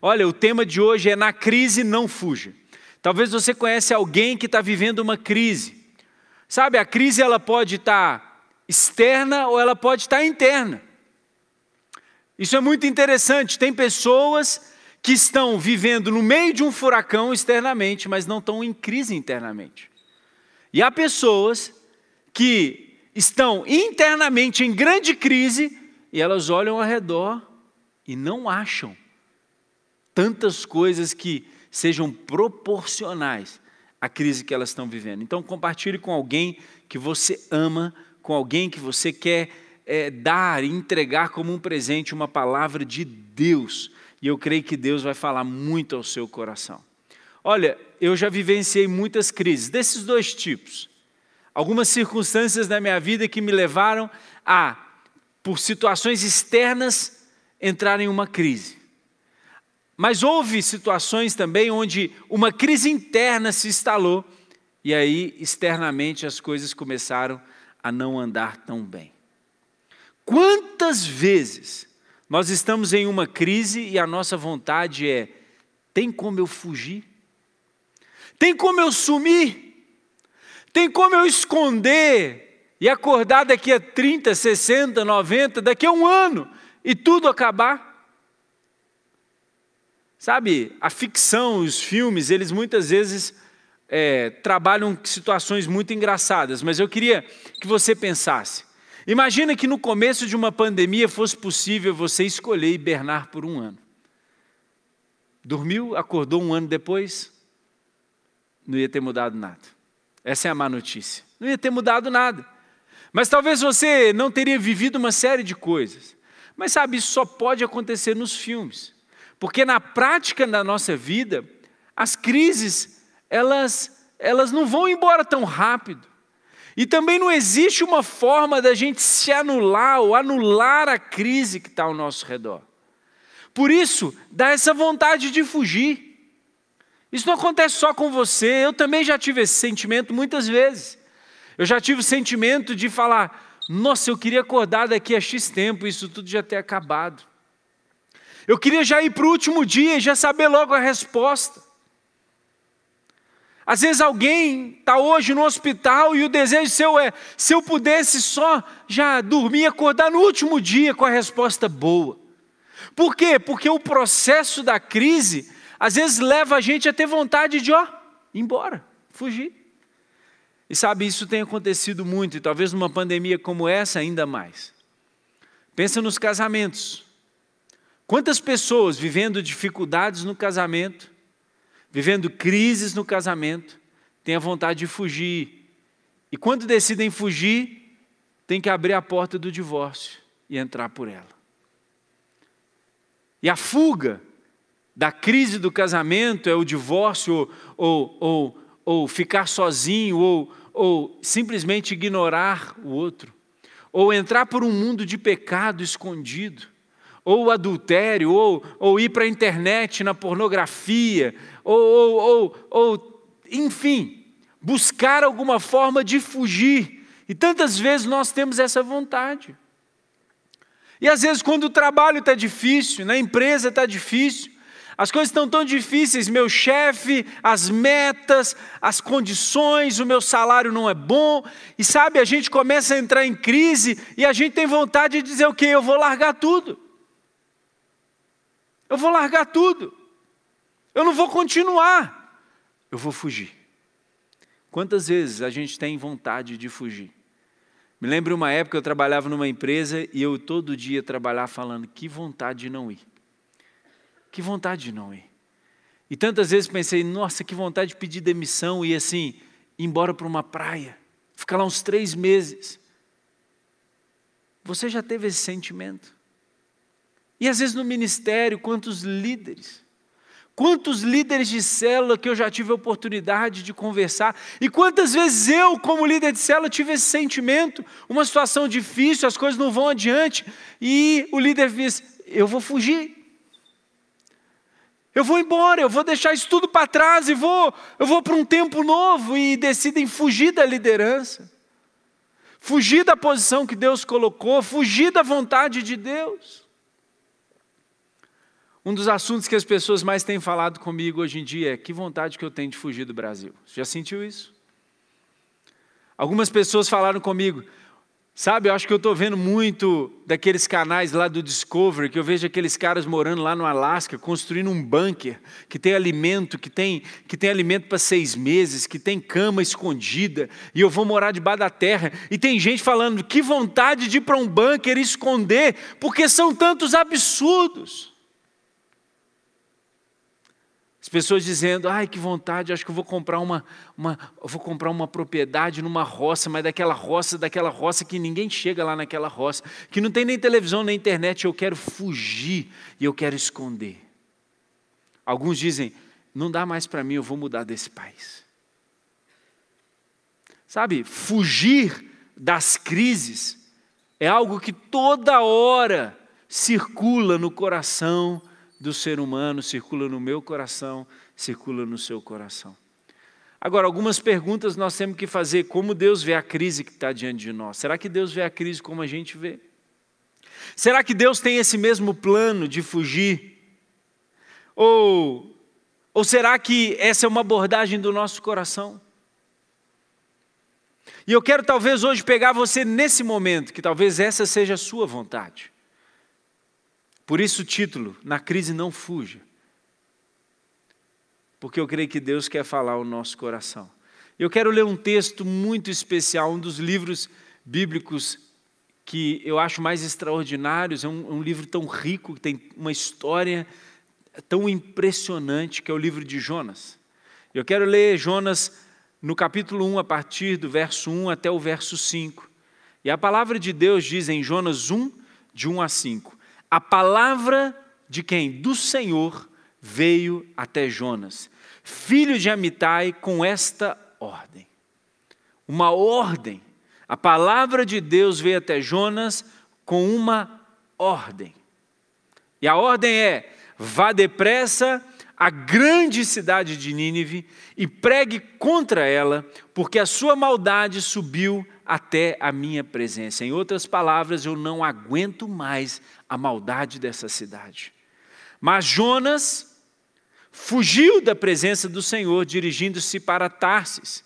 Olha, o tema de hoje é na crise não fuja. Talvez você conhece alguém que está vivendo uma crise. Sabe, a crise ela pode estar tá externa ou ela pode estar tá interna. Isso é muito interessante. Tem pessoas que estão vivendo no meio de um furacão externamente, mas não estão em crise internamente. E há pessoas que estão internamente em grande crise e elas olham ao redor e não acham tantas coisas que sejam proporcionais à crise que elas estão vivendo. Então, compartilhe com alguém que você ama, com alguém que você quer é, dar e entregar como um presente uma palavra de Deus. E eu creio que Deus vai falar muito ao seu coração. Olha, eu já vivenciei muitas crises, desses dois tipos. Algumas circunstâncias da minha vida que me levaram a, por situações externas, entrar em uma crise. Mas houve situações também onde uma crise interna se instalou e aí externamente as coisas começaram a não andar tão bem. Quantas vezes nós estamos em uma crise e a nossa vontade é: tem como eu fugir? Tem como eu sumir? Tem como eu esconder e acordar daqui a 30, 60, 90, daqui a um ano e tudo acabar? Sabe, a ficção, os filmes, eles muitas vezes é, trabalham situações muito engraçadas, mas eu queria que você pensasse. Imagina que no começo de uma pandemia fosse possível você escolher hibernar por um ano. Dormiu, acordou um ano depois, não ia ter mudado nada. Essa é a má notícia. Não ia ter mudado nada. Mas talvez você não teria vivido uma série de coisas. Mas sabe, isso só pode acontecer nos filmes. Porque na prática da nossa vida, as crises, elas, elas não vão embora tão rápido. E também não existe uma forma da gente se anular ou anular a crise que está ao nosso redor. Por isso, dá essa vontade de fugir. Isso não acontece só com você, eu também já tive esse sentimento muitas vezes. Eu já tive o sentimento de falar: nossa, eu queria acordar daqui a X tempo, isso tudo já ter acabado. Eu queria já ir para o último dia e já saber logo a resposta. Às vezes alguém está hoje no hospital e o desejo seu é: se eu pudesse só já dormir e acordar no último dia com a resposta boa. Por quê? Porque o processo da crise às vezes leva a gente a ter vontade de, ó, ir embora, fugir. E sabe, isso tem acontecido muito, e talvez numa pandemia como essa ainda mais. Pensa nos casamentos. Quantas pessoas vivendo dificuldades no casamento, vivendo crises no casamento, têm a vontade de fugir. E quando decidem fugir, tem que abrir a porta do divórcio e entrar por ela. E a fuga da crise do casamento é o divórcio, ou, ou, ou ficar sozinho, ou, ou simplesmente ignorar o outro, ou entrar por um mundo de pecado escondido ou adultério, ou, ou ir para a internet na pornografia, ou, ou, ou, ou, enfim, buscar alguma forma de fugir. E tantas vezes nós temos essa vontade. E às vezes, quando o trabalho está difícil, na empresa está difícil, as coisas estão tão difíceis, meu chefe, as metas, as condições, o meu salário não é bom, e sabe, a gente começa a entrar em crise e a gente tem vontade de dizer o quê? Eu vou largar tudo. Eu vou largar tudo. Eu não vou continuar. Eu vou fugir. Quantas vezes a gente tem vontade de fugir? Me lembro uma época eu trabalhava numa empresa e eu todo dia trabalhava falando que vontade de não ir. Que vontade de não ir. E tantas vezes pensei, nossa, que vontade de pedir demissão e assim, ir embora para uma praia, ficar lá uns três meses. Você já teve esse sentimento? E às vezes no ministério, quantos líderes, quantos líderes de célula que eu já tive a oportunidade de conversar, e quantas vezes eu, como líder de célula, tive esse sentimento, uma situação difícil, as coisas não vão adiante, e o líder diz: Eu vou fugir. Eu vou embora, eu vou deixar isso tudo para trás e vou, eu vou para um tempo novo e decidem fugir da liderança, fugir da posição que Deus colocou, fugir da vontade de Deus. Um dos assuntos que as pessoas mais têm falado comigo hoje em dia é que vontade que eu tenho de fugir do Brasil. Já sentiu isso? Algumas pessoas falaram comigo, sabe, eu acho que eu estou vendo muito daqueles canais lá do Discovery, que eu vejo aqueles caras morando lá no Alasca, construindo um bunker, que tem alimento, que tem, que tem alimento para seis meses, que tem cama escondida, e eu vou morar debaixo da terra. E tem gente falando, que vontade de ir para um bunker e esconder, porque são tantos absurdos. As pessoas dizendo, ai que vontade, acho que vou comprar uma, uma, vou comprar uma propriedade numa roça, mas daquela roça, daquela roça que ninguém chega lá naquela roça, que não tem nem televisão nem internet, eu quero fugir e eu quero esconder. Alguns dizem, não dá mais para mim, eu vou mudar desse país. Sabe, fugir das crises é algo que toda hora circula no coração do ser humano circula no meu coração, circula no seu coração. Agora, algumas perguntas nós temos que fazer: como Deus vê a crise que está diante de nós? Será que Deus vê a crise como a gente vê? Será que Deus tem esse mesmo plano de fugir? Ou, ou será que essa é uma abordagem do nosso coração? E eu quero talvez hoje pegar você nesse momento, que talvez essa seja a sua vontade. Por isso o título, Na crise não fuja. Porque eu creio que Deus quer falar ao nosso coração. Eu quero ler um texto muito especial, um dos livros bíblicos que eu acho mais extraordinários, é um, um livro tão rico, que tem uma história tão impressionante, que é o livro de Jonas. Eu quero ler Jonas no capítulo 1, a partir do verso 1 até o verso 5. E a palavra de Deus diz em Jonas 1, de 1 a 5: a palavra de quem? Do Senhor veio até Jonas, filho de Amitai, com esta ordem. Uma ordem. A palavra de Deus veio até Jonas com uma ordem. E a ordem é: vá depressa à grande cidade de Nínive e pregue contra ela, porque a sua maldade subiu até a minha presença. Em outras palavras, eu não aguento mais a maldade dessa cidade. Mas Jonas fugiu da presença do Senhor, dirigindo-se para Tarsis.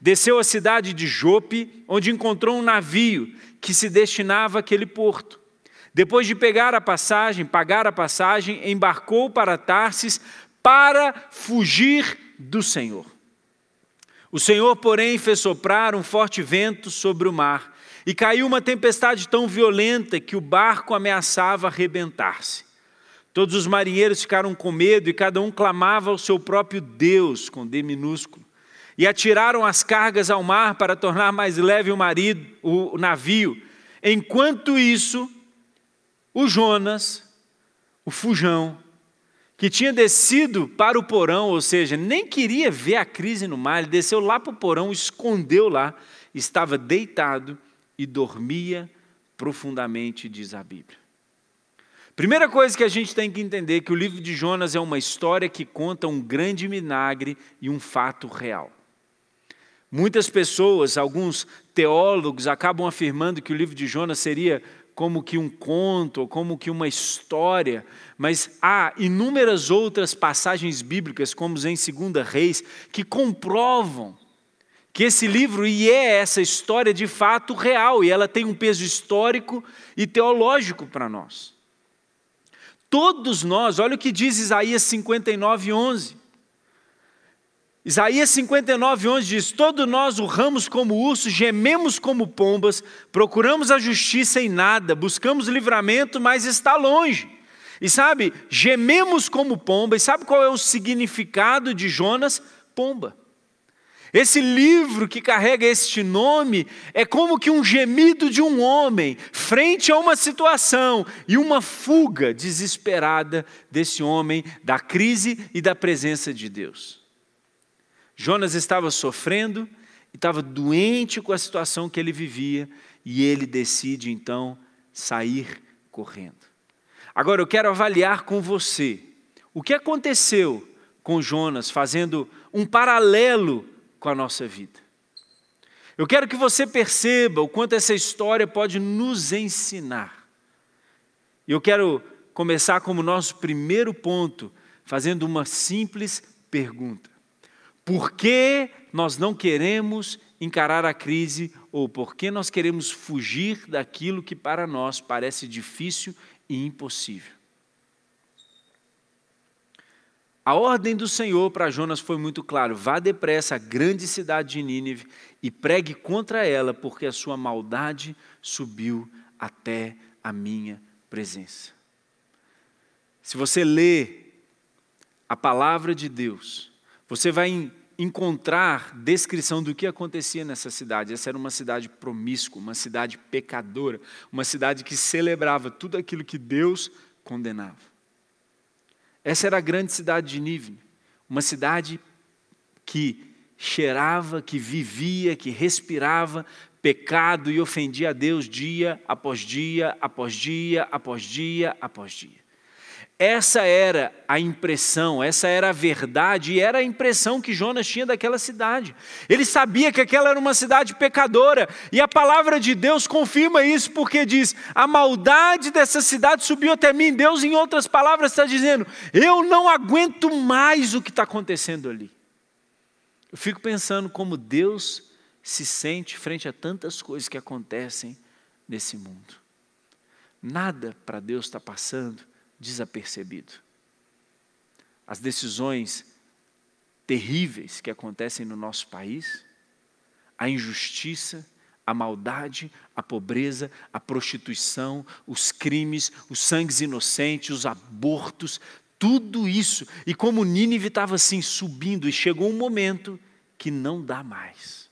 Desceu à cidade de Jope, onde encontrou um navio que se destinava àquele porto. Depois de pegar a passagem, pagar a passagem, embarcou para Tarsis para fugir do Senhor. O Senhor, porém, fez soprar um forte vento sobre o mar, e caiu uma tempestade tão violenta que o barco ameaçava arrebentar-se. Todos os marinheiros ficaram com medo e cada um clamava ao seu próprio Deus, com D minúsculo. E atiraram as cargas ao mar para tornar mais leve o, marido, o navio. Enquanto isso, o Jonas, o fujão, que tinha descido para o porão, ou seja, nem queria ver a crise no mar, ele desceu lá para o porão, escondeu lá, estava deitado e dormia profundamente, diz a Bíblia. Primeira coisa que a gente tem que entender é que o livro de Jonas é uma história que conta um grande milagre e um fato real. Muitas pessoas, alguns teólogos, acabam afirmando que o livro de Jonas seria como que um conto, ou como que uma história, mas há inúmeras outras passagens bíblicas, como em 2 Reis, que comprovam que esse livro e é essa história de fato real, e ela tem um peso histórico e teológico para nós. Todos nós, olha o que diz Isaías 59, 11. Isaías 59, 11 diz: Todos nós urramos como ursos, gememos como pombas, procuramos a justiça em nada, buscamos livramento, mas está longe. E sabe, gememos como pomba, e sabe qual é o significado de Jonas? Pomba. Esse livro que carrega este nome é como que um gemido de um homem frente a uma situação e uma fuga desesperada desse homem da crise e da presença de Deus. Jonas estava sofrendo e estava doente com a situação que ele vivia e ele decide então sair correndo. Agora eu quero avaliar com você o que aconteceu com Jonas, fazendo um paralelo com a nossa vida. Eu quero que você perceba o quanto essa história pode nos ensinar. Eu quero começar como nosso primeiro ponto, fazendo uma simples pergunta: Por que nós não queremos encarar a crise ou por que nós queremos fugir daquilo que para nós parece difícil e impossível? A ordem do Senhor para Jonas foi muito clara: vá depressa à grande cidade de Nínive e pregue contra ela, porque a sua maldade subiu até a minha presença. Se você lê a palavra de Deus, você vai encontrar descrição do que acontecia nessa cidade. Essa era uma cidade promíscua, uma cidade pecadora, uma cidade que celebrava tudo aquilo que Deus condenava. Essa era a grande cidade de Nínive, uma cidade que cheirava, que vivia, que respirava pecado e ofendia a Deus dia após dia, após dia, após dia, após dia. Essa era a impressão, essa era a verdade e era a impressão que Jonas tinha daquela cidade. Ele sabia que aquela era uma cidade pecadora e a palavra de Deus confirma isso porque diz: a maldade dessa cidade subiu até mim. Deus, em outras palavras, está dizendo: eu não aguento mais o que está acontecendo ali. Eu fico pensando como Deus se sente frente a tantas coisas que acontecem nesse mundo. Nada para Deus está passando desapercebido. As decisões terríveis que acontecem no nosso país, a injustiça, a maldade, a pobreza, a prostituição, os crimes, os sangues inocentes, os abortos, tudo isso. E como Nínive estava assim subindo, e chegou um momento que não dá mais.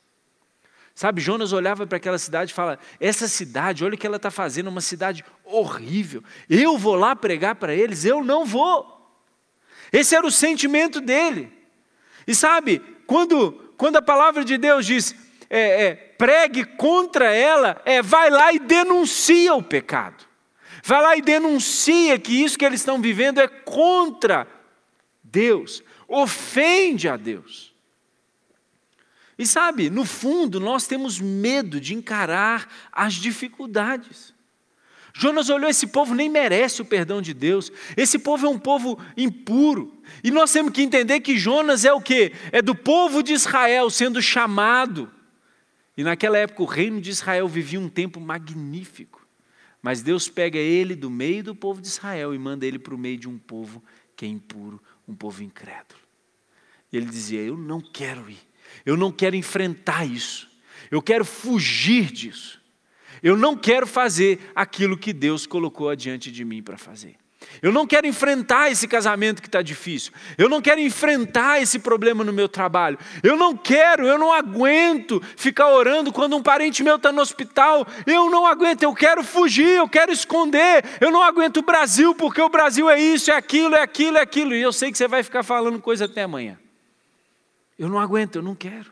Sabe, Jonas olhava para aquela cidade e fala: essa cidade, olha o que ela está fazendo, uma cidade horrível. Eu vou lá pregar para eles? Eu não vou. Esse era o sentimento dele. E sabe, quando, quando a palavra de Deus diz, é, é, pregue contra ela, é vai lá e denuncia o pecado. Vai lá e denuncia que isso que eles estão vivendo é contra Deus, ofende a Deus. E sabe, no fundo, nós temos medo de encarar as dificuldades. Jonas olhou: esse povo nem merece o perdão de Deus, esse povo é um povo impuro. E nós temos que entender que Jonas é o que? É do povo de Israel sendo chamado. E naquela época o reino de Israel vivia um tempo magnífico. Mas Deus pega ele do meio do povo de Israel e manda ele para o meio de um povo que é impuro, um povo incrédulo. E ele dizia: Eu não quero ir. Eu não quero enfrentar isso. Eu quero fugir disso. Eu não quero fazer aquilo que Deus colocou adiante de mim para fazer. Eu não quero enfrentar esse casamento que está difícil. Eu não quero enfrentar esse problema no meu trabalho. Eu não quero, eu não aguento ficar orando quando um parente meu está no hospital. Eu não aguento, eu quero fugir, eu quero esconder. Eu não aguento o Brasil, porque o Brasil é isso, é aquilo, é aquilo, é aquilo. E eu sei que você vai ficar falando coisa até amanhã. Eu não aguento, eu não quero.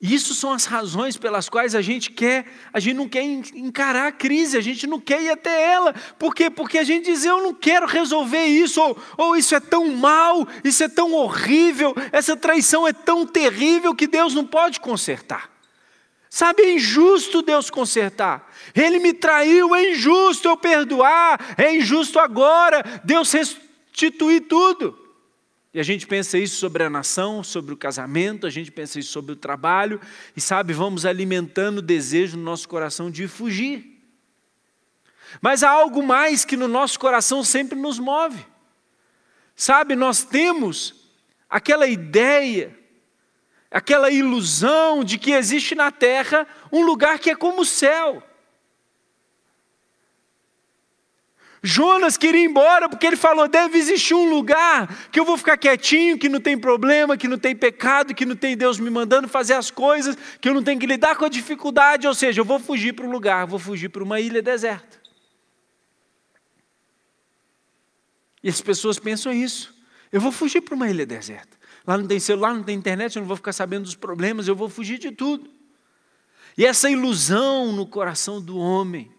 Isso são as razões pelas quais a gente quer, a gente não quer encarar a crise, a gente não quer ir até ela. Por quê? Porque a gente diz, eu não quero resolver isso, ou, ou isso é tão mal, isso é tão horrível, essa traição é tão terrível que Deus não pode consertar. Sabe, é injusto Deus consertar. Ele me traiu, é injusto eu perdoar, é injusto agora Deus restituir tudo. E a gente pensa isso sobre a nação, sobre o casamento, a gente pensa isso sobre o trabalho, e sabe, vamos alimentando o desejo no nosso coração de fugir. Mas há algo mais que no nosso coração sempre nos move. Sabe, nós temos aquela ideia, aquela ilusão de que existe na terra um lugar que é como o céu. Jonas queria ir embora porque ele falou: deve existir um lugar que eu vou ficar quietinho, que não tem problema, que não tem pecado, que não tem Deus me mandando fazer as coisas, que eu não tenho que lidar com a dificuldade. Ou seja, eu vou fugir para um lugar, vou fugir para uma ilha deserta. E as pessoas pensam isso. Eu vou fugir para uma ilha deserta. Lá não tem celular, não tem internet, eu não vou ficar sabendo dos problemas, eu vou fugir de tudo. E essa ilusão no coração do homem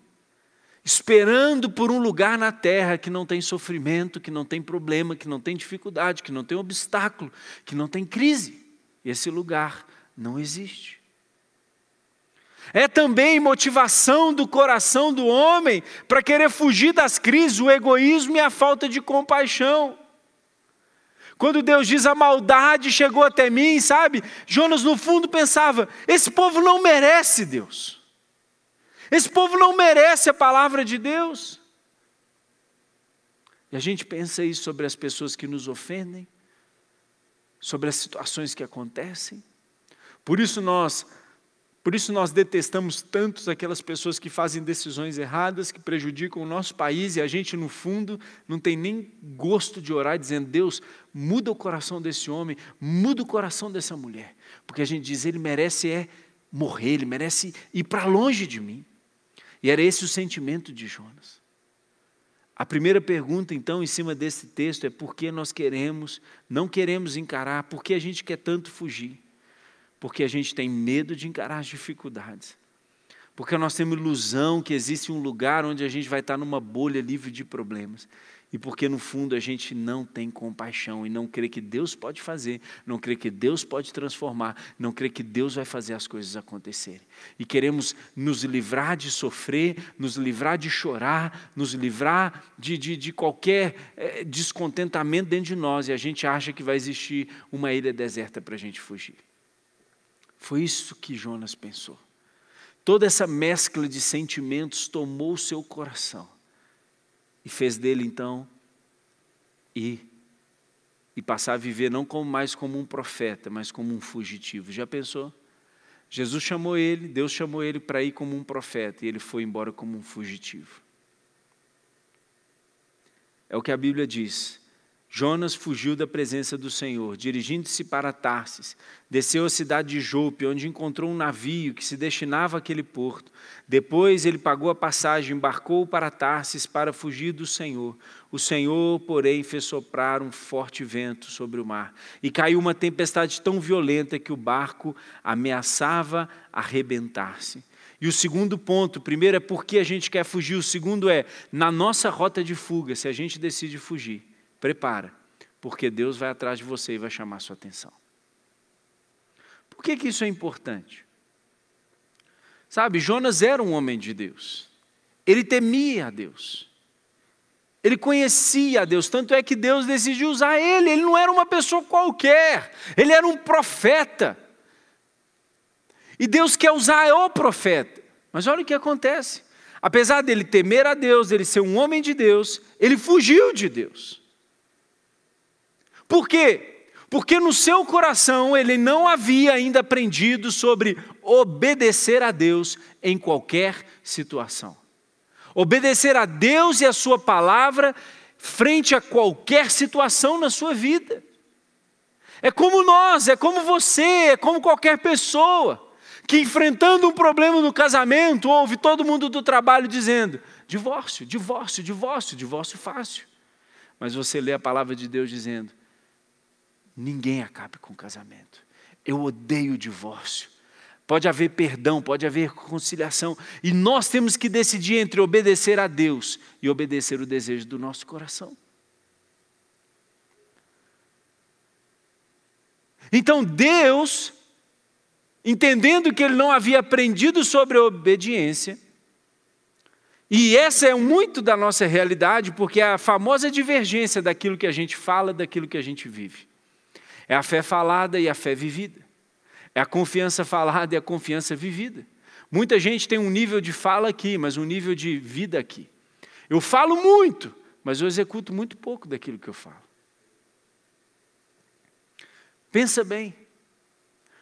esperando por um lugar na terra que não tem sofrimento, que não tem problema, que não tem dificuldade, que não tem obstáculo, que não tem crise. Esse lugar não existe. É também motivação do coração do homem para querer fugir das crises, o egoísmo e a falta de compaixão. Quando Deus diz a maldade chegou até mim, sabe? Jonas no fundo pensava: esse povo não merece Deus. Esse povo não merece a palavra de Deus. E a gente pensa isso sobre as pessoas que nos ofendem, sobre as situações que acontecem. Por isso nós por isso nós detestamos tantos aquelas pessoas que fazem decisões erradas, que prejudicam o nosso país e a gente, no fundo, não tem nem gosto de orar dizendo: Deus, muda o coração desse homem, muda o coração dessa mulher. Porque a gente diz: ele merece é morrer, ele merece ir para longe de mim. E era esse o sentimento de Jonas. A primeira pergunta, então, em cima desse texto é por que nós queremos, não queremos encarar, por que a gente quer tanto fugir? porque a gente tem medo de encarar as dificuldades. Porque nós temos ilusão que existe um lugar onde a gente vai estar numa bolha livre de problemas. E porque no fundo a gente não tem compaixão e não crê que Deus pode fazer, não crê que Deus pode transformar, não crê que Deus vai fazer as coisas acontecerem. E queremos nos livrar de sofrer, nos livrar de chorar, nos livrar de, de, de qualquer é, descontentamento dentro de nós. E a gente acha que vai existir uma ilha deserta para a gente fugir. Foi isso que Jonas pensou. Toda essa mescla de sentimentos tomou seu coração e fez dele então ir e passar a viver não como mais como um profeta, mas como um fugitivo. Já pensou? Jesus chamou ele, Deus chamou ele para ir como um profeta e ele foi embora como um fugitivo. É o que a Bíblia diz. Jonas fugiu da presença do Senhor, dirigindo-se para Tarsis, desceu à cidade de Jope, onde encontrou um navio que se destinava àquele porto. Depois ele pagou a passagem, embarcou para Tarsis para fugir do Senhor. O Senhor, porém, fez soprar um forte vento sobre o mar, e caiu uma tempestade tão violenta que o barco ameaçava arrebentar-se. E o segundo ponto, o primeiro é porque a gente quer fugir, o segundo é na nossa rota de fuga, se a gente decide fugir prepara, porque Deus vai atrás de você e vai chamar sua atenção. Por que, que isso é importante? Sabe, Jonas era um homem de Deus, ele temia a Deus, ele conhecia a Deus, tanto é que Deus decidiu usar ele, ele não era uma pessoa qualquer, ele era um profeta. E Deus quer usar o profeta. Mas olha o que acontece. Apesar dele temer a Deus, ele ser um homem de Deus, ele fugiu de Deus. Por quê? Porque no seu coração ele não havia ainda aprendido sobre obedecer a Deus em qualquer situação. Obedecer a Deus e a Sua palavra frente a qualquer situação na sua vida. É como nós, é como você, é como qualquer pessoa que enfrentando um problema no casamento ouve todo mundo do trabalho dizendo: divórcio, divórcio, divórcio, divórcio fácil. Mas você lê a palavra de Deus dizendo: ninguém acabe com o casamento. Eu odeio o divórcio. Pode haver perdão, pode haver conciliação. E nós temos que decidir entre obedecer a Deus e obedecer o desejo do nosso coração. Então Deus, entendendo que ele não havia aprendido sobre a obediência, e essa é muito da nossa realidade, porque é a famosa divergência daquilo que a gente fala, daquilo que a gente vive. É a fé falada e a fé vivida. É a confiança falada e a confiança vivida. Muita gente tem um nível de fala aqui, mas um nível de vida aqui. Eu falo muito, mas eu executo muito pouco daquilo que eu falo. Pensa bem.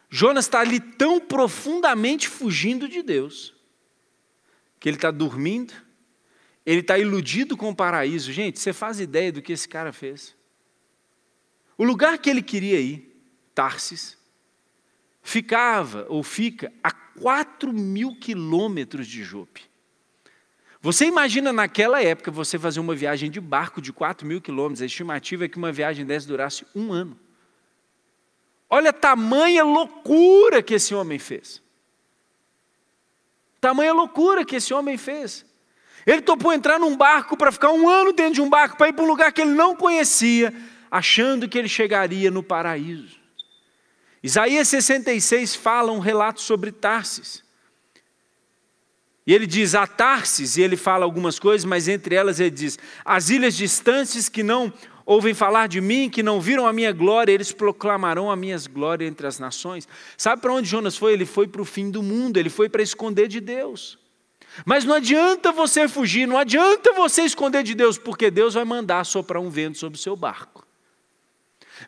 Jonas está ali tão profundamente fugindo de Deus, que ele está dormindo, ele está iludido com o paraíso. Gente, você faz ideia do que esse cara fez? O lugar que ele queria ir, Tarsis, ficava ou fica a 4 mil quilômetros de Jope. Você imagina naquela época você fazer uma viagem de barco de 4 mil quilômetros, a estimativa é que uma viagem dessa durasse um ano. Olha a tamanha loucura que esse homem fez. Tamanha loucura que esse homem fez. Ele topou entrar num barco para ficar um ano dentro de um barco, para ir para um lugar que ele não conhecia, achando que ele chegaria no paraíso. Isaías 66 fala um relato sobre Tarsis. E ele diz a Tarsis, e ele fala algumas coisas, mas entre elas ele diz: as ilhas distantes que não ouvem falar de mim, que não viram a minha glória, eles proclamarão a minha glória entre as nações. Sabe para onde Jonas foi? Ele foi para o fim do mundo, ele foi para esconder de Deus. Mas não adianta você fugir, não adianta você esconder de Deus, porque Deus vai mandar soprar um vento sobre o seu barco.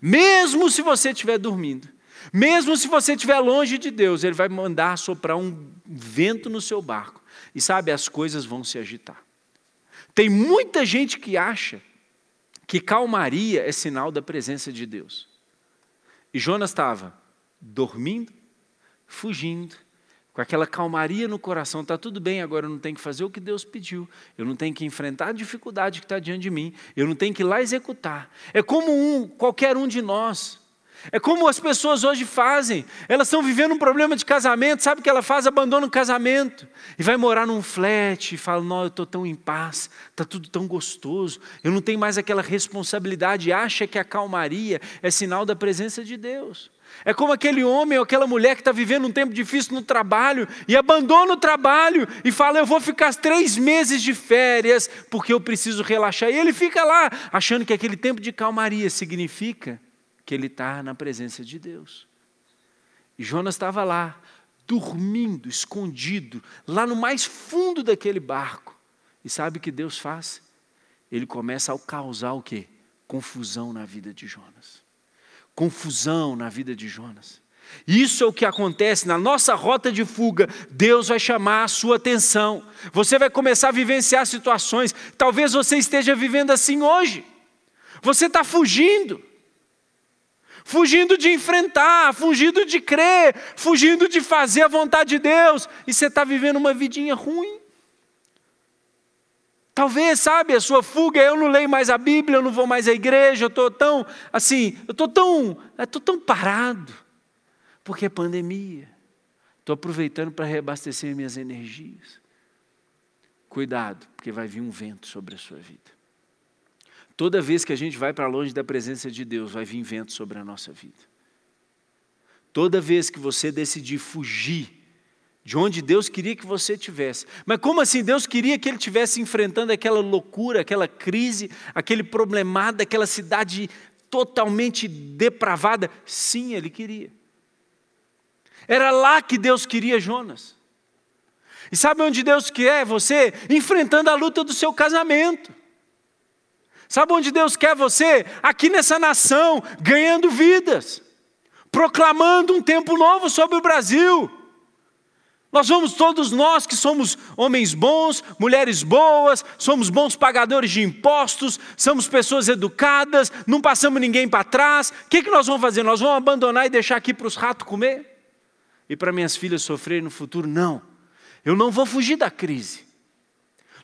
Mesmo se você estiver dormindo, mesmo se você estiver longe de Deus, Ele vai mandar soprar um vento no seu barco. E sabe, as coisas vão se agitar. Tem muita gente que acha que calmaria é sinal da presença de Deus. E Jonas estava dormindo, fugindo, com aquela calmaria no coração, está tudo bem, agora eu não tenho que fazer o que Deus pediu, eu não tenho que enfrentar a dificuldade que está diante de mim, eu não tenho que ir lá executar. É como um, qualquer um de nós. É como as pessoas hoje fazem. Elas estão vivendo um problema de casamento, sabe o que ela faz? Abandona o casamento e vai morar num flat e fala: Não, eu estou tão em paz, está tudo tão gostoso, eu não tenho mais aquela responsabilidade. Acha que a calmaria é sinal da presença de Deus. É como aquele homem ou aquela mulher que está vivendo um tempo difícil no trabalho e abandona o trabalho e fala: Eu vou ficar três meses de férias porque eu preciso relaxar. E ele fica lá, achando que aquele tempo de calmaria significa que ele está na presença de Deus. E Jonas estava lá, dormindo, escondido, lá no mais fundo daquele barco. E sabe o que Deus faz? Ele começa a causar o quê? Confusão na vida de Jonas. Confusão na vida de Jonas. Isso é o que acontece na nossa rota de fuga. Deus vai chamar a sua atenção. Você vai começar a vivenciar situações. Talvez você esteja vivendo assim hoje. Você está fugindo fugindo de enfrentar, fugindo de crer, fugindo de fazer a vontade de Deus, e você está vivendo uma vidinha ruim. Talvez, sabe, a sua fuga eu não leio mais a Bíblia, eu não vou mais à igreja, eu estou tão, assim, eu estou tão, estou tão parado, porque é pandemia. Estou aproveitando para reabastecer minhas energias. Cuidado, porque vai vir um vento sobre a sua vida. Toda vez que a gente vai para longe da presença de Deus, vai vir vento sobre a nossa vida. Toda vez que você decidir fugir de onde Deus queria que você tivesse. Mas como assim? Deus queria que ele estivesse enfrentando aquela loucura, aquela crise, aquele problemado, aquela cidade totalmente depravada? Sim, ele queria. Era lá que Deus queria Jonas. E sabe onde Deus quer você? Enfrentando a luta do seu casamento. Sabe onde Deus quer você? Aqui nessa nação, ganhando vidas, proclamando um tempo novo sobre o Brasil. Nós vamos, todos nós que somos homens bons, mulheres boas, somos bons pagadores de impostos, somos pessoas educadas, não passamos ninguém para trás. O que, que nós vamos fazer? Nós vamos abandonar e deixar aqui para os ratos comer? E para minhas filhas sofrerem no futuro? Não. Eu não vou fugir da crise.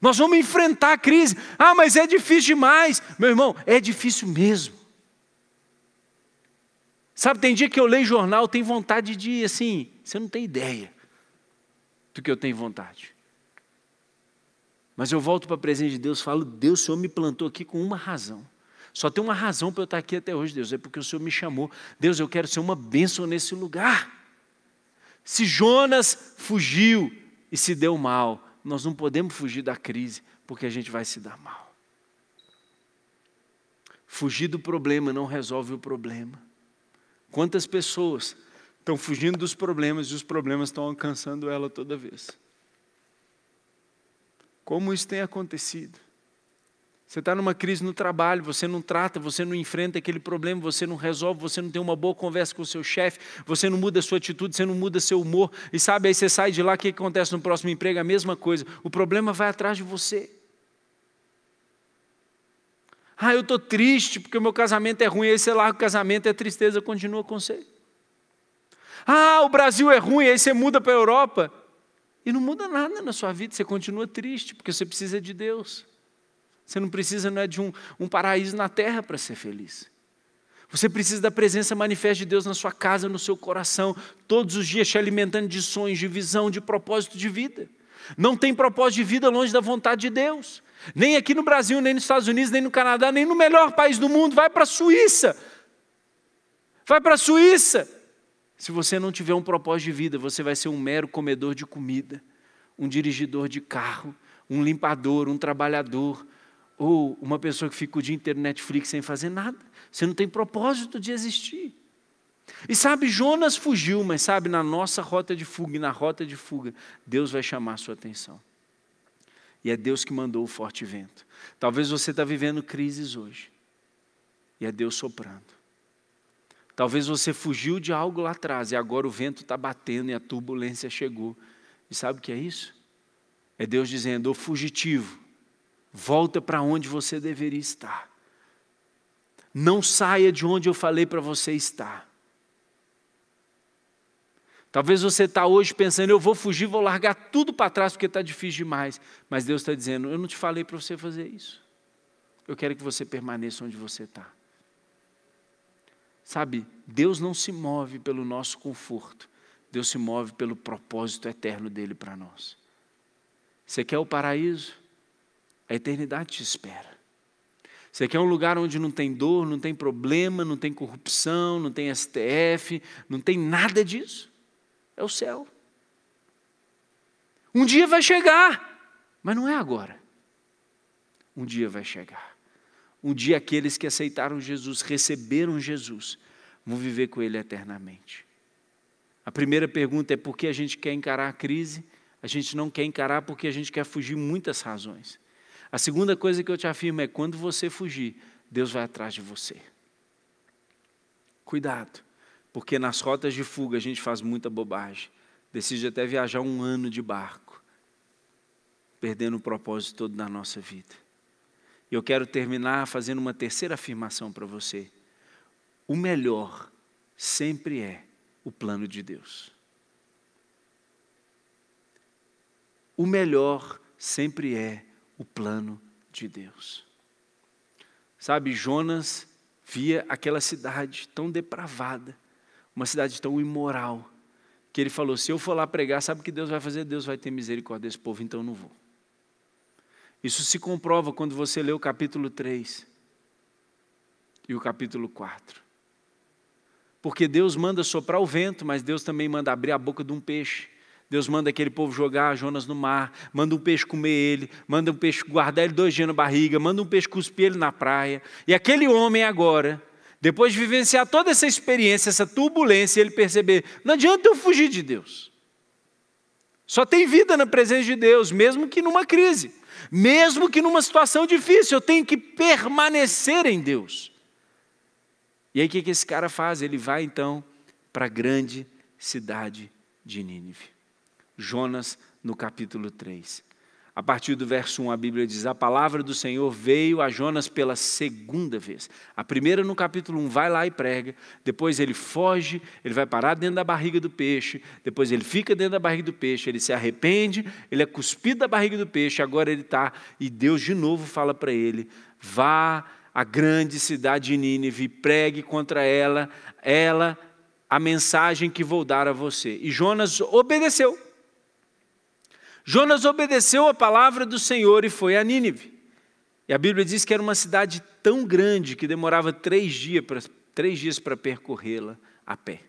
Nós vamos enfrentar a crise. Ah, mas é difícil demais. Meu irmão, é difícil mesmo. Sabe, tem dia que eu leio jornal, tenho vontade de, assim, você não tem ideia do que eu tenho vontade. Mas eu volto para a presença de Deus falo, Deus, o Senhor me plantou aqui com uma razão. Só tem uma razão para eu estar aqui até hoje, Deus, é porque o Senhor me chamou. Deus, eu quero ser uma bênção nesse lugar. Se Jonas fugiu e se deu mal, nós não podemos fugir da crise, porque a gente vai se dar mal. Fugir do problema não resolve o problema. Quantas pessoas estão fugindo dos problemas e os problemas estão alcançando ela toda vez? Como isso tem acontecido? Você está numa crise no trabalho, você não trata, você não enfrenta aquele problema, você não resolve, você não tem uma boa conversa com o seu chefe, você não muda a sua atitude, você não muda seu humor, e sabe, aí você sai de lá, o que acontece no próximo emprego? A mesma coisa, o problema vai atrás de você. Ah, eu estou triste porque o meu casamento é ruim, aí você larga o casamento e a tristeza continua com você. Ah, o Brasil é ruim, aí você muda para a Europa e não muda nada na sua vida, você continua triste porque você precisa de Deus. Você não precisa não é de um, um paraíso na terra para ser feliz. Você precisa da presença manifesta de Deus na sua casa, no seu coração, todos os dias te alimentando de sonhos, de visão, de propósito de vida. Não tem propósito de vida longe da vontade de Deus. Nem aqui no Brasil, nem nos Estados Unidos, nem no Canadá, nem no melhor país do mundo. Vai para a Suíça. Vai para a Suíça. Se você não tiver um propósito de vida, você vai ser um mero comedor de comida, um dirigidor de carro, um limpador, um trabalhador, ou uma pessoa que fica o dia inteiro Netflix sem fazer nada. Você não tem propósito de existir. E sabe, Jonas fugiu, mas sabe, na nossa rota de fuga e na rota de fuga, Deus vai chamar a sua atenção. E é Deus que mandou o forte vento. Talvez você está vivendo crises hoje. E é Deus soprando. Talvez você fugiu de algo lá atrás e agora o vento está batendo e a turbulência chegou. E sabe o que é isso? É Deus dizendo: Ô fugitivo, volta para onde você deveria estar. Não saia de onde eu falei para você estar. Talvez você está hoje pensando, eu vou fugir, vou largar tudo para trás porque está difícil demais. Mas Deus está dizendo, eu não te falei para você fazer isso. Eu quero que você permaneça onde você está. Sabe, Deus não se move pelo nosso conforto, Deus se move pelo propósito eterno dele para nós. Você quer o paraíso? A eternidade te espera. Você quer um lugar onde não tem dor, não tem problema, não tem corrupção, não tem STF, não tem nada disso? É o céu. Um dia vai chegar, mas não é agora. Um dia vai chegar. Um dia aqueles que aceitaram Jesus, receberam Jesus, vão viver com Ele eternamente. A primeira pergunta é por que a gente quer encarar a crise? A gente não quer encarar porque a gente quer fugir muitas razões. A segunda coisa que eu te afirmo é quando você fugir, Deus vai atrás de você. Cuidado, porque nas rotas de fuga a gente faz muita bobagem. Decide até viajar um ano de barco, perdendo o propósito todo da nossa vida. E eu quero terminar fazendo uma terceira afirmação para você. O melhor sempre é o plano de Deus. O melhor sempre é o plano de Deus. Sabe, Jonas via aquela cidade tão depravada, uma cidade tão imoral, que ele falou: se eu for lá pregar, sabe o que Deus vai fazer? Deus vai ter misericórdia desse povo, então eu não vou. Isso se comprova quando você lê o capítulo 3 e o capítulo 4. Porque Deus manda soprar o vento, mas Deus também manda abrir a boca de um peixe. Deus manda aquele povo jogar Jonas no mar, manda um peixe comer ele, manda um peixe guardar ele dois dias na barriga, manda um peixe cuspir ele na praia. E aquele homem agora, depois de vivenciar toda essa experiência, essa turbulência, ele perceber: não adianta eu fugir de Deus. Só tem vida na presença de Deus, mesmo que numa crise. Mesmo que numa situação difícil, eu tenho que permanecer em Deus. E aí o que, que esse cara faz? Ele vai então para a grande cidade de Nínive. Jonas, no capítulo 3. A partir do verso 1, a Bíblia diz: A palavra do Senhor veio a Jonas pela segunda vez. A primeira, no capítulo 1, vai lá e prega. Depois ele foge, ele vai parar dentro da barriga do peixe. Depois ele fica dentro da barriga do peixe. Ele se arrepende, ele é cuspido da barriga do peixe. Agora ele está. E Deus de novo fala para ele: Vá à grande cidade de Nínive, pregue contra ela, ela, a mensagem que vou dar a você. E Jonas obedeceu. Jonas obedeceu a palavra do Senhor e foi a Nínive. E a Bíblia diz que era uma cidade tão grande que demorava três dias para, três dias para percorrê-la a pé.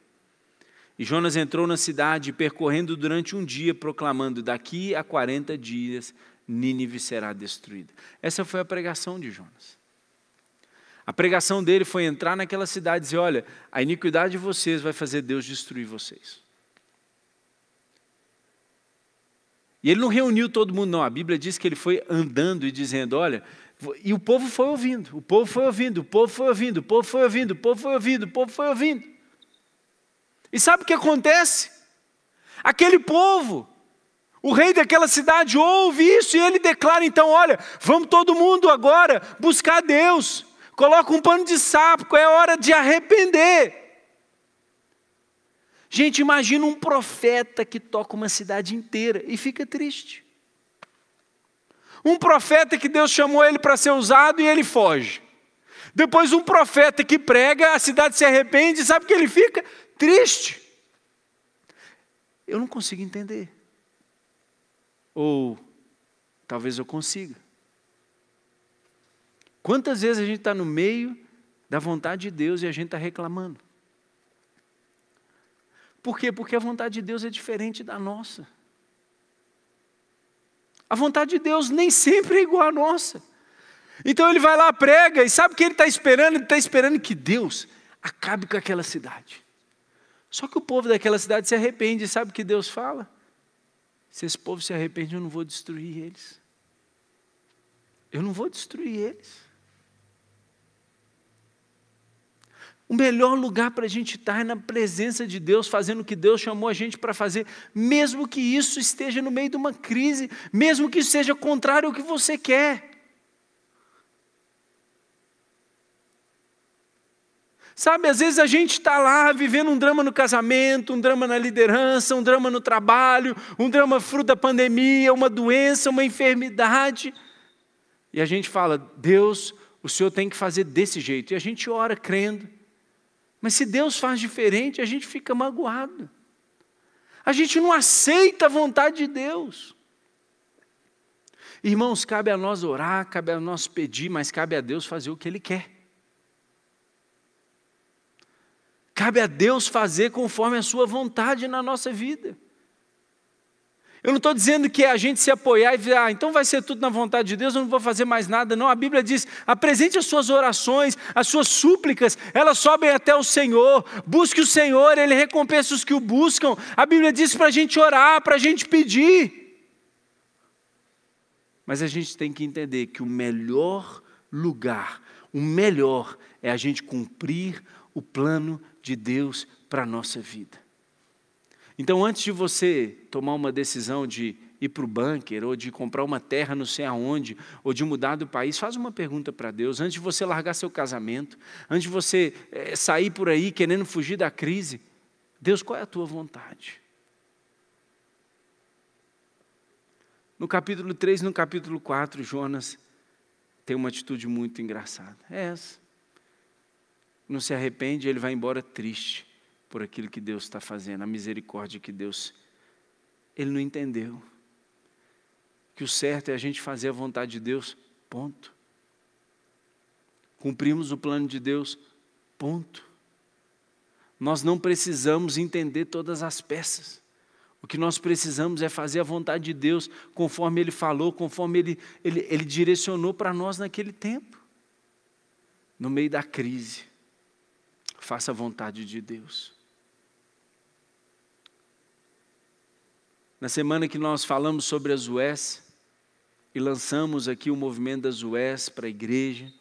E Jonas entrou na cidade, percorrendo durante um dia, proclamando: daqui a 40 dias Nínive será destruída. Essa foi a pregação de Jonas. A pregação dele foi entrar naquela cidade e dizer: olha, a iniquidade de vocês vai fazer Deus destruir vocês. E ele não reuniu todo mundo, não. A Bíblia diz que ele foi andando e dizendo: olha, e o povo foi ouvindo, o povo foi ouvindo, o povo foi ouvindo, o povo foi ouvindo, o povo foi ouvindo, o povo foi ouvindo. E sabe o que acontece? Aquele povo, o rei daquela cidade ouve isso e ele declara então: olha, vamos todo mundo agora buscar Deus, coloca um pano de sapo, é hora de arrepender. Gente, imagina um profeta que toca uma cidade inteira e fica triste. Um profeta que Deus chamou ele para ser usado e ele foge. Depois um profeta que prega, a cidade se arrepende, sabe que ele fica triste. Eu não consigo entender. Ou talvez eu consiga. Quantas vezes a gente está no meio da vontade de Deus e a gente está reclamando? Por quê? Porque a vontade de Deus é diferente da nossa. A vontade de Deus nem sempre é igual à nossa. Então ele vai lá, prega, e sabe o que ele está esperando? Ele está esperando que Deus acabe com aquela cidade. Só que o povo daquela cidade se arrepende, sabe o que Deus fala? Se esse povo se arrepende, eu não vou destruir eles. Eu não vou destruir eles. O melhor lugar para a gente estar é na presença de Deus, fazendo o que Deus chamou a gente para fazer, mesmo que isso esteja no meio de uma crise, mesmo que isso seja contrário ao que você quer. Sabe, às vezes a gente está lá vivendo um drama no casamento, um drama na liderança, um drama no trabalho, um drama fruto da pandemia, uma doença, uma enfermidade. E a gente fala, Deus, o Senhor tem que fazer desse jeito. E a gente ora crendo. Mas se Deus faz diferente, a gente fica magoado. A gente não aceita a vontade de Deus. Irmãos, cabe a nós orar, cabe a nós pedir, mas cabe a Deus fazer o que Ele quer. Cabe a Deus fazer conforme a Sua vontade na nossa vida. Eu não estou dizendo que é a gente se apoiar e dizer, ah, então vai ser tudo na vontade de Deus, eu não vou fazer mais nada. Não, a Bíblia diz: apresente as suas orações, as suas súplicas, elas sobem até o Senhor. Busque o Senhor, Ele recompensa os que o buscam. A Bíblia diz para a gente orar, para a gente pedir. Mas a gente tem que entender que o melhor lugar, o melhor, é a gente cumprir o plano de Deus para a nossa vida. Então, antes de você tomar uma decisão de ir para o bunker, ou de comprar uma terra não sei aonde, ou de mudar do país, faz uma pergunta para Deus. Antes de você largar seu casamento, antes de você é, sair por aí querendo fugir da crise, Deus, qual é a tua vontade? No capítulo 3 e no capítulo 4, Jonas tem uma atitude muito engraçada. É essa. Não se arrepende, ele vai embora triste por aquilo que Deus está fazendo, a misericórdia que Deus. Ele não entendeu. Que o certo é a gente fazer a vontade de Deus, ponto. Cumprimos o plano de Deus, ponto. Nós não precisamos entender todas as peças. O que nós precisamos é fazer a vontade de Deus conforme Ele falou, conforme Ele, ele, ele direcionou para nós naquele tempo. No meio da crise, faça a vontade de Deus. Na semana que nós falamos sobre as UES e lançamos aqui o movimento das UES para a igreja,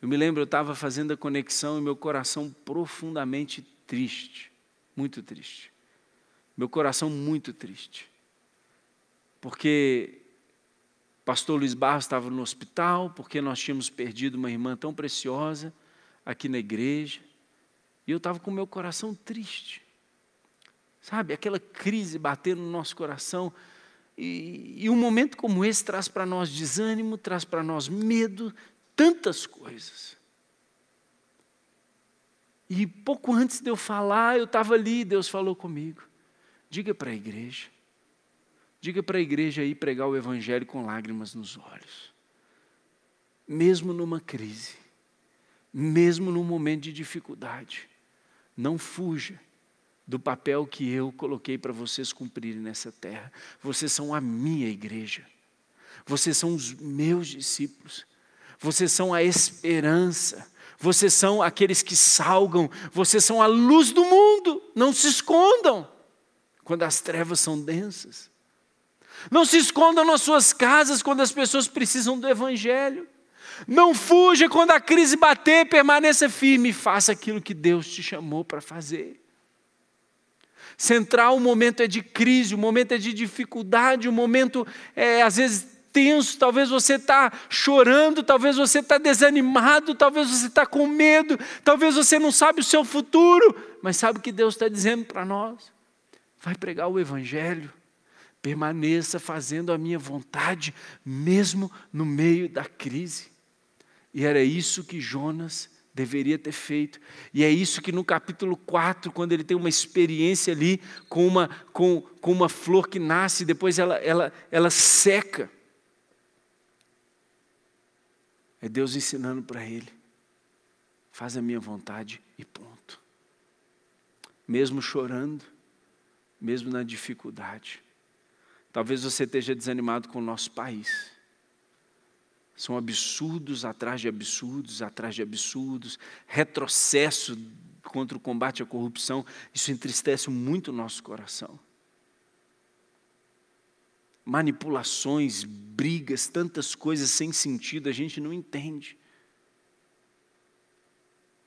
eu me lembro, eu estava fazendo a conexão e meu coração profundamente triste, muito triste. Meu coração muito triste. Porque pastor Luiz Barros estava no hospital, porque nós tínhamos perdido uma irmã tão preciosa aqui na igreja, e eu estava com meu coração triste. Sabe, aquela crise batendo no nosso coração. E, e um momento como esse traz para nós desânimo, traz para nós medo, tantas coisas. E pouco antes de eu falar, eu estava ali, Deus falou comigo. Diga para a igreja. Diga para a igreja aí pregar o evangelho com lágrimas nos olhos. Mesmo numa crise, mesmo num momento de dificuldade, não fuja do papel que eu coloquei para vocês cumprirem nessa terra. Vocês são a minha igreja. Vocês são os meus discípulos. Vocês são a esperança. Vocês são aqueles que salgam. Vocês são a luz do mundo. Não se escondam quando as trevas são densas. Não se escondam nas suas casas quando as pessoas precisam do Evangelho. Não fuja quando a crise bater, permaneça firme e faça aquilo que Deus te chamou para fazer central, o momento é de crise, o momento é de dificuldade, o momento é às vezes tenso, talvez você está chorando, talvez você está desanimado, talvez você está com medo, talvez você não sabe o seu futuro, mas sabe o que Deus está dizendo para nós? Vai pregar o Evangelho, permaneça fazendo a minha vontade, mesmo no meio da crise. E era isso que Jonas deveria ter feito. E é isso que no capítulo 4, quando ele tem uma experiência ali com uma, com, com uma flor que nasce, depois ela, ela, ela seca. É Deus ensinando para ele: faz a minha vontade e ponto. Mesmo chorando, mesmo na dificuldade. Talvez você esteja desanimado com o nosso país. São absurdos atrás de absurdos, atrás de absurdos, retrocesso contra o combate à corrupção. Isso entristece muito o nosso coração. Manipulações, brigas, tantas coisas sem sentido, a gente não entende.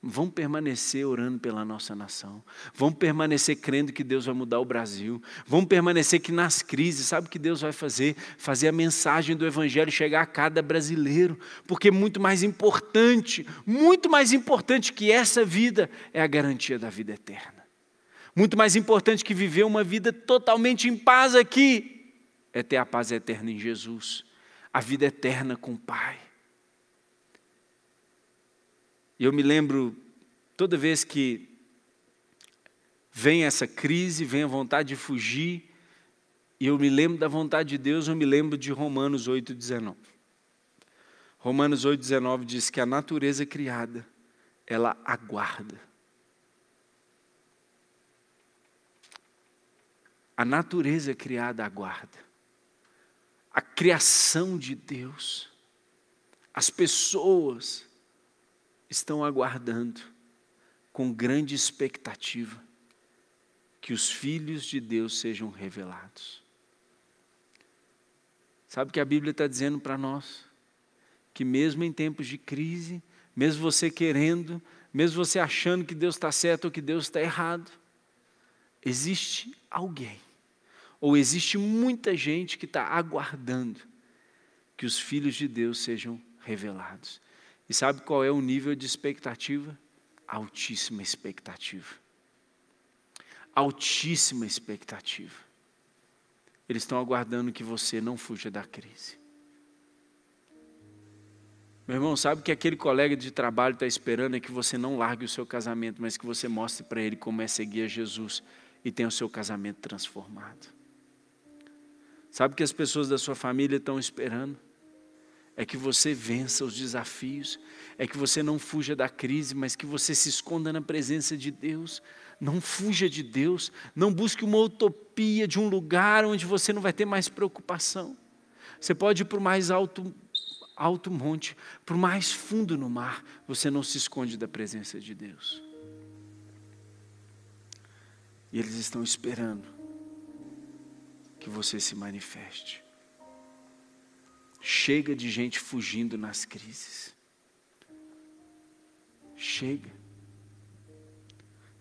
Vamos permanecer orando pela nossa nação. Vamos permanecer crendo que Deus vai mudar o Brasil. Vamos permanecer que nas crises, sabe o que Deus vai fazer? Fazer a mensagem do Evangelho chegar a cada brasileiro. Porque é muito mais importante, muito mais importante que essa vida é a garantia da vida eterna. Muito mais importante que viver uma vida totalmente em paz aqui é ter a paz eterna em Jesus. A vida eterna com o Pai. E eu me lembro, toda vez que vem essa crise, vem a vontade de fugir, e eu me lembro da vontade de Deus, eu me lembro de Romanos 8,19. Romanos 8,19 diz que a natureza criada, ela aguarda. A natureza criada aguarda. A criação de Deus, as pessoas, estão aguardando com grande expectativa que os filhos de Deus sejam revelados. Sabe que a Bíblia está dizendo para nós? Que mesmo em tempos de crise, mesmo você querendo, mesmo você achando que Deus está certo ou que Deus está errado, existe alguém, ou existe muita gente que está aguardando que os filhos de Deus sejam revelados. E sabe qual é o nível de expectativa? Altíssima expectativa. Altíssima expectativa. Eles estão aguardando que você não fuja da crise. Meu irmão, sabe que aquele colega de trabalho está esperando é que você não largue o seu casamento, mas que você mostre para ele como é seguir a Jesus e tenha o seu casamento transformado. Sabe que as pessoas da sua família estão esperando? É que você vença os desafios, é que você não fuja da crise, mas que você se esconda na presença de Deus. Não fuja de Deus, não busque uma utopia de um lugar onde você não vai ter mais preocupação. Você pode ir para o mais alto, alto monte, para o mais fundo no mar, você não se esconde da presença de Deus. E eles estão esperando que você se manifeste. Chega de gente fugindo nas crises. Chega.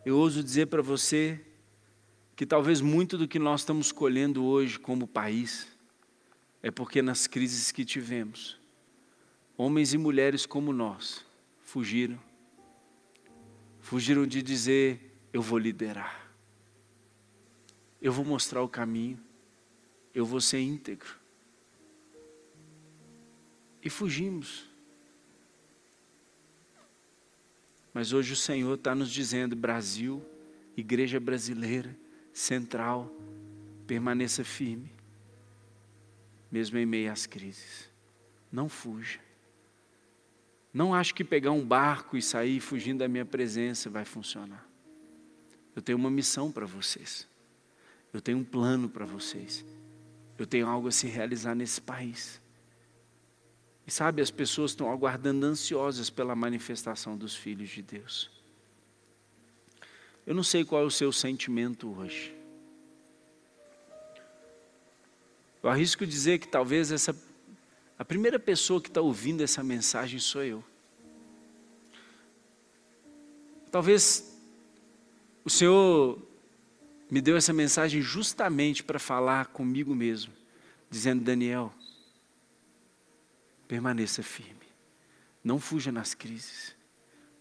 Eu ouso dizer para você que talvez muito do que nós estamos colhendo hoje como país é porque nas crises que tivemos, homens e mulheres como nós fugiram. Fugiram de dizer: Eu vou liderar, eu vou mostrar o caminho, eu vou ser íntegro e fugimos. Mas hoje o Senhor está nos dizendo: Brasil, igreja brasileira, central, permaneça firme, mesmo em meio às crises. Não fuja. Não acho que pegar um barco e sair fugindo da minha presença vai funcionar. Eu tenho uma missão para vocês. Eu tenho um plano para vocês. Eu tenho algo a se realizar nesse país. E sabe, as pessoas estão aguardando ansiosas pela manifestação dos filhos de Deus. Eu não sei qual é o seu sentimento hoje. Eu arrisco dizer que talvez essa a primeira pessoa que está ouvindo essa mensagem sou eu. Talvez o Senhor me deu essa mensagem justamente para falar comigo mesmo, dizendo: Daniel, permaneça firme. Não fuja nas crises.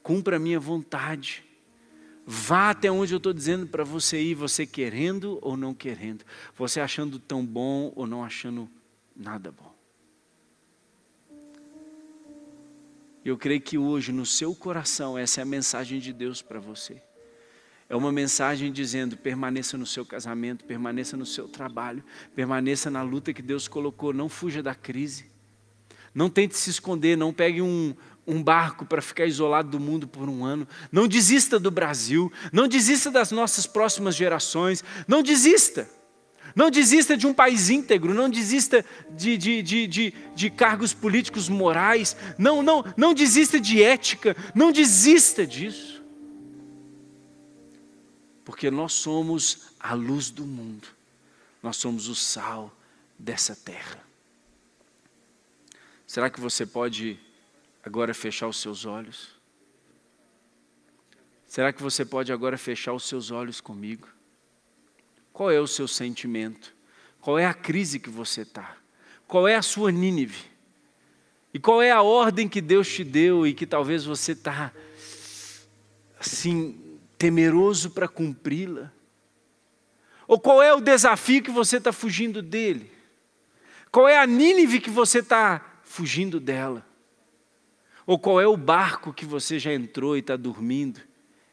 Cumpra a minha vontade. Vá até onde eu estou dizendo para você ir, você querendo ou não querendo, você achando tão bom ou não achando nada bom. Eu creio que hoje no seu coração essa é a mensagem de Deus para você. É uma mensagem dizendo: permaneça no seu casamento, permaneça no seu trabalho, permaneça na luta que Deus colocou, não fuja da crise. Não tente se esconder, não pegue um, um barco para ficar isolado do mundo por um ano. Não desista do Brasil, não desista das nossas próximas gerações, não desista. Não desista de um país íntegro, não desista de, de, de, de, de cargos políticos morais, não, não, não desista de ética, não desista disso. Porque nós somos a luz do mundo, nós somos o sal dessa terra. Será que você pode agora fechar os seus olhos? Será que você pode agora fechar os seus olhos comigo? Qual é o seu sentimento? Qual é a crise que você está? Qual é a sua Nínive? E qual é a ordem que Deus te deu e que talvez você está, assim, temeroso para cumpri-la? Ou qual é o desafio que você está fugindo dele? Qual é a Nínive que você está fugindo dela? Ou qual é o barco que você já entrou e está dormindo?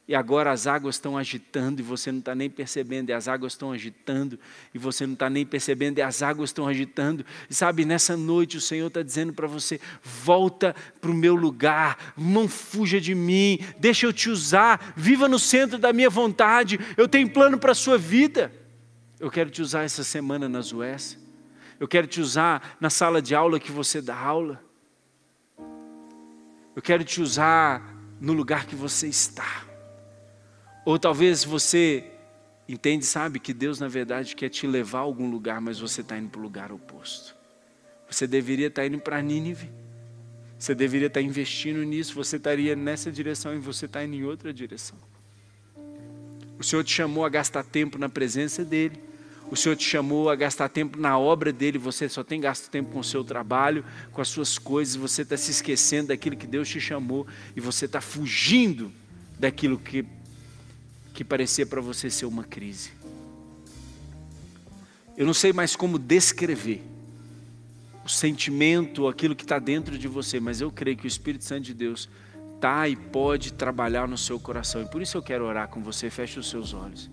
E agora as águas estão agitando e você não está nem percebendo, e as águas estão agitando e você não está nem percebendo, e as águas estão agitando. E sabe, nessa noite o Senhor está dizendo para você: volta para o meu lugar, não fuja de mim, deixa eu te usar, viva no centro da minha vontade, eu tenho plano para a sua vida. Eu quero te usar essa semana nas US, eu quero te usar na sala de aula que você dá aula, eu quero te usar no lugar que você está. Ou talvez você entende, sabe, que Deus na verdade quer te levar a algum lugar, mas você está indo para o lugar oposto. Você deveria estar tá indo para Nínive. Você deveria estar tá investindo nisso. Você estaria nessa direção e você está indo em outra direção. O Senhor te chamou a gastar tempo na presença dEle. O Senhor te chamou a gastar tempo na obra dele, você só tem gasto tempo com o seu trabalho, com as suas coisas, você está se esquecendo daquilo que Deus te chamou e você está fugindo daquilo que que parecia para você ser uma crise. Eu não sei mais como descrever o sentimento, aquilo que está dentro de você, mas eu creio que o Espírito Santo de Deus está e pode trabalhar no seu coração. E por isso eu quero orar com você. Feche os seus olhos.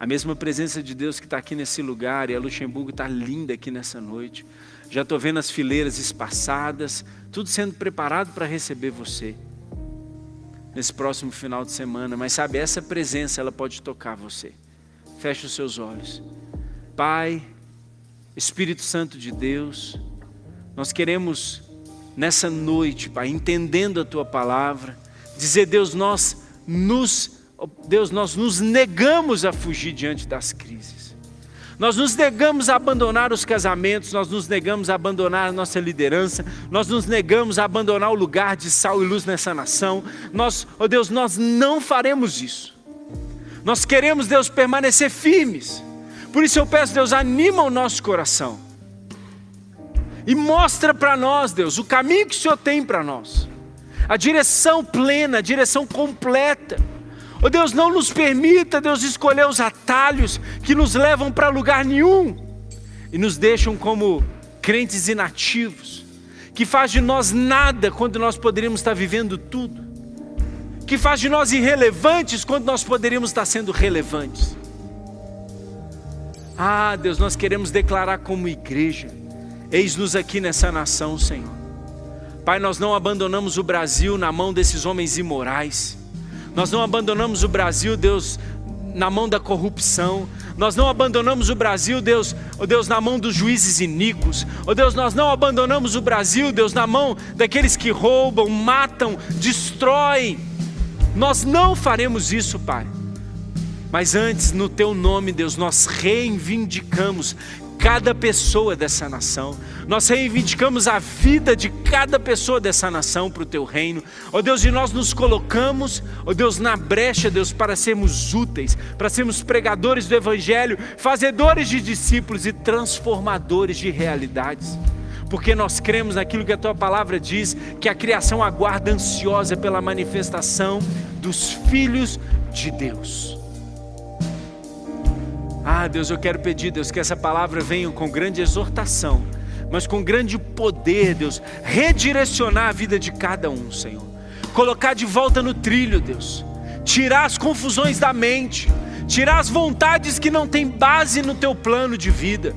A mesma presença de Deus que está aqui nesse lugar, e a Luxemburgo está linda aqui nessa noite. Já estou vendo as fileiras espaçadas, tudo sendo preparado para receber você nesse próximo final de semana, mas sabe, essa presença ela pode tocar você. Feche os seus olhos. Pai, Espírito Santo de Deus, nós queremos nessa noite, Pai, entendendo a tua palavra, dizer, Deus, nós nos Deus, nós nos negamos a fugir diante das crises. Nós nos negamos a abandonar os casamentos, nós nos negamos a abandonar a nossa liderança, nós nos negamos a abandonar o lugar de sal e luz nessa nação. Nós, oh Deus, nós não faremos isso. Nós queremos, Deus, permanecer firmes. Por isso eu peço, Deus, anima o nosso coração. E mostra para nós, Deus, o caminho que o Senhor tem para nós. A direção plena, a direção completa Oh Deus, não nos permita, Deus, escolher os atalhos que nos levam para lugar nenhum e nos deixam como crentes inativos, que faz de nós nada quando nós poderíamos estar vivendo tudo, que faz de nós irrelevantes quando nós poderíamos estar sendo relevantes. Ah, Deus, nós queremos declarar como igreja, eis-nos aqui nessa nação, Senhor. Pai, nós não abandonamos o Brasil na mão desses homens imorais. Nós não abandonamos o Brasil, Deus, na mão da corrupção. Nós não abandonamos o Brasil, Deus, oh Deus, na mão dos juízes iníquos. Oh Deus, nós não abandonamos o Brasil, Deus, na mão daqueles que roubam, matam, destroem. Nós não faremos isso, Pai. Mas antes, no Teu nome, Deus, nós reivindicamos cada pessoa dessa nação. Nós reivindicamos a vida de cada pessoa dessa nação para o teu reino. Ó oh Deus, e nós nos colocamos, ó oh Deus, na brecha, Deus, para sermos úteis, para sermos pregadores do evangelho, fazedores de discípulos e transformadores de realidades. Porque nós cremos naquilo que a tua palavra diz, que a criação aguarda ansiosa pela manifestação dos filhos de Deus. Ah, Deus, eu quero pedir, Deus, que essa palavra venha com grande exortação, mas com grande poder, Deus, redirecionar a vida de cada um, Senhor. Colocar de volta no trilho, Deus. Tirar as confusões da mente, tirar as vontades que não têm base no teu plano de vida.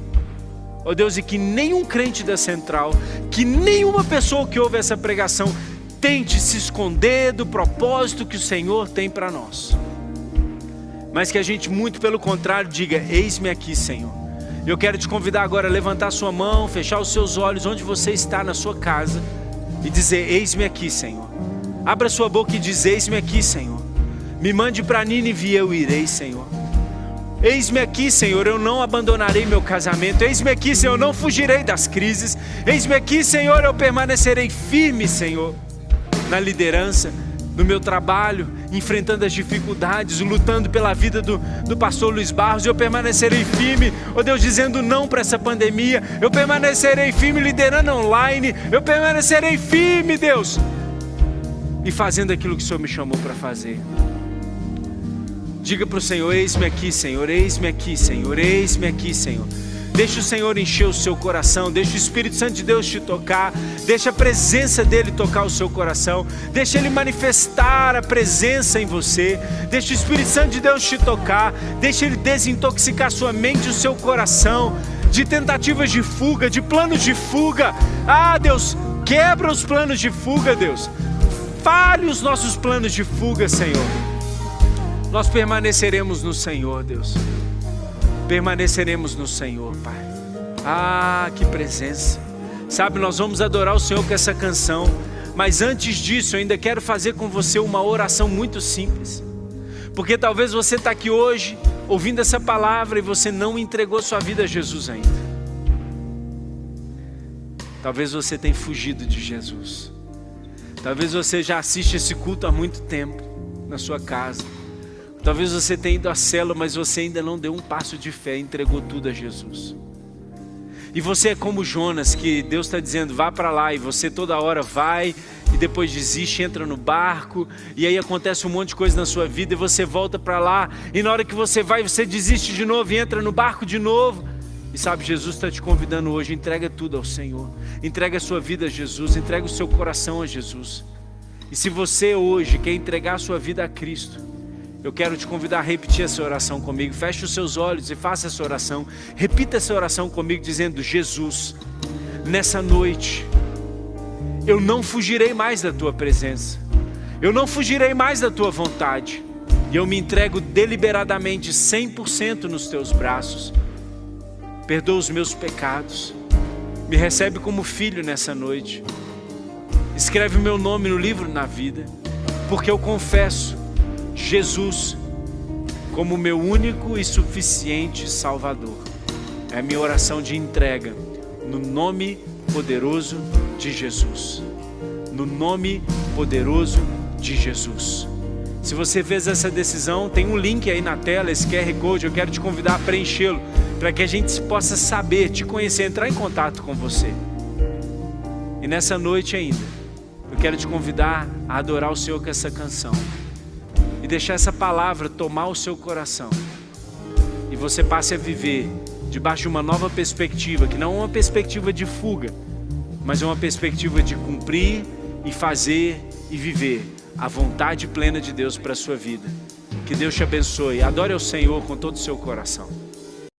Ó oh Deus, e que nenhum crente da central, que nenhuma pessoa que ouve essa pregação tente se esconder do propósito que o Senhor tem para nós mas que a gente, muito pelo contrário, diga: Eis-me aqui, Senhor. Eu quero te convidar agora a levantar sua mão, fechar os seus olhos onde você está na sua casa e dizer: Eis-me aqui, Senhor. Abra sua boca e diz: Eis-me aqui, Senhor. Me mande para Nínive e eu irei, Senhor. Eis-me aqui, Senhor, eu não abandonarei meu casamento. Eis-me aqui, Senhor, eu não fugirei das crises. Eis-me aqui, Senhor, eu permanecerei firme, Senhor, na liderança no meu trabalho, enfrentando as dificuldades, lutando pela vida do, do pastor Luiz Barros, eu permanecerei firme, ó oh Deus, dizendo não para essa pandemia, eu permanecerei firme liderando online, eu permanecerei firme, Deus, e fazendo aquilo que o Senhor me chamou para fazer. Diga para o Senhor: Eis-me aqui, Senhor, eis-me aqui, Senhor, eis-me aqui, Senhor. Deixa o Senhor encher o seu coração, deixa o Espírito Santo de Deus te tocar, deixa a presença dele tocar o seu coração, deixa ele manifestar a presença em você, deixa o Espírito Santo de Deus te tocar, deixa ele desintoxicar sua mente e o seu coração de tentativas de fuga, de planos de fuga. Ah, Deus, quebra os planos de fuga, Deus. Fale os nossos planos de fuga, Senhor. Nós permaneceremos no Senhor, Deus permaneceremos no Senhor, Pai. Ah, que presença. Sabe, nós vamos adorar o Senhor com essa canção, mas antes disso, eu ainda quero fazer com você uma oração muito simples. Porque talvez você está aqui hoje ouvindo essa palavra e você não entregou sua vida a Jesus ainda. Talvez você tenha fugido de Jesus. Talvez você já assiste esse culto há muito tempo na sua casa. Talvez você tenha ido à célula, mas você ainda não deu um passo de fé, entregou tudo a Jesus. E você é como Jonas, que Deus está dizendo, vá para lá, e você toda hora vai, e depois desiste, entra no barco, e aí acontece um monte de coisa na sua vida, e você volta para lá, e na hora que você vai, você desiste de novo e entra no barco de novo. E sabe, Jesus está te convidando hoje, entrega tudo ao Senhor, entrega a sua vida a Jesus, entrega o seu coração a Jesus. E se você hoje quer entregar a sua vida a Cristo, eu quero te convidar a repetir essa oração comigo. Feche os seus olhos e faça essa oração. Repita essa oração comigo, dizendo: Jesus, nessa noite, eu não fugirei mais da tua presença, eu não fugirei mais da tua vontade, e eu me entrego deliberadamente 100% nos teus braços. Perdoa os meus pecados, me recebe como filho nessa noite, escreve o meu nome no livro na vida, porque eu confesso Jesus como meu único e suficiente Salvador. É a minha oração de entrega no nome poderoso de Jesus. No nome poderoso de Jesus. Se você fez essa decisão, tem um link aí na tela, esse QR Code, eu quero te convidar a preenchê-lo, para que a gente possa saber, te conhecer, entrar em contato com você. E nessa noite ainda, eu quero te convidar a adorar o Senhor com essa canção e deixar essa palavra tomar o seu coração. E você passe a viver debaixo de uma nova perspectiva, que não é uma perspectiva de fuga, mas é uma perspectiva de cumprir e fazer e viver a vontade plena de Deus para a sua vida. Que Deus te abençoe. Adore ao Senhor com todo o seu coração.